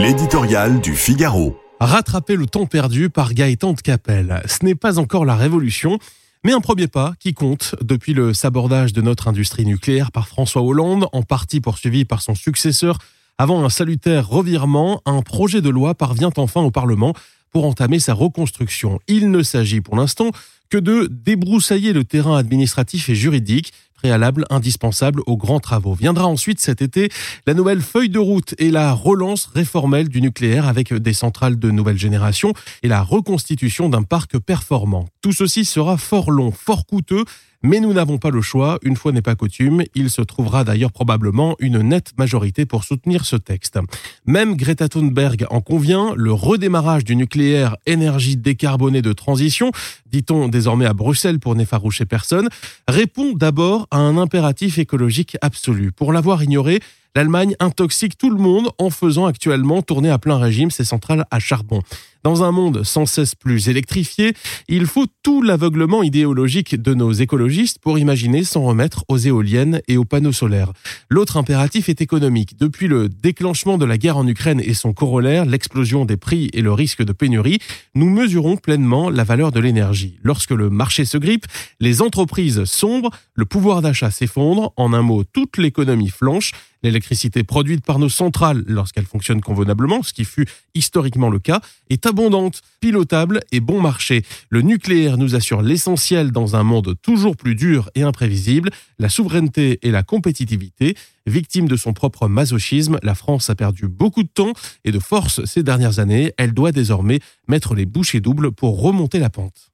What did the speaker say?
L'éditorial du Figaro. Rattraper le temps perdu par Gaëtan de Capelle. Ce n'est pas encore la révolution, mais un premier pas qui compte depuis le sabordage de notre industrie nucléaire par François Hollande, en partie poursuivi par son successeur. Avant un salutaire revirement, un projet de loi parvient enfin au Parlement pour entamer sa reconstruction. Il ne s'agit pour l'instant que de débroussailler le terrain administratif et juridique préalable indispensable aux grands travaux. Viendra ensuite cet été la nouvelle feuille de route et la relance réformelle du nucléaire avec des centrales de nouvelle génération et la reconstitution d'un parc performant. Tout ceci sera fort long, fort coûteux mais nous n'avons pas le choix, une fois n'est pas coutume, il se trouvera d'ailleurs probablement une nette majorité pour soutenir ce texte. Même Greta Thunberg en convient, le redémarrage du nucléaire énergie décarbonée de transition, dit-on désormais à Bruxelles pour n'effaroucher personne, répond d'abord à un impératif écologique absolu. Pour l'avoir ignoré, l'Allemagne intoxique tout le monde en faisant actuellement tourner à plein régime ses centrales à charbon. Dans un monde sans cesse plus électrifié, il faut tout l'aveuglement idéologique de nos écologistes pour imaginer s'en remettre aux éoliennes et aux panneaux solaires. L'autre impératif est économique. Depuis le déclenchement de la guerre en Ukraine et son corollaire, l'explosion des prix et le risque de pénurie, nous mesurons pleinement la valeur de l'énergie. Lorsque le marché se grippe, les entreprises sombrent, le pouvoir d'achat s'effondre, en un mot, toute l'économie flanche, l'électricité produite par nos centrales lorsqu'elles fonctionnent convenablement, ce qui fut historiquement le cas, est abondante, pilotable et bon marché. Le nucléaire nous assure l'essentiel dans un monde toujours plus dur et imprévisible, la souveraineté et la compétitivité. Victime de son propre masochisme, la France a perdu beaucoup de temps et de force ces dernières années. Elle doit désormais mettre les bouchées doubles pour remonter la pente.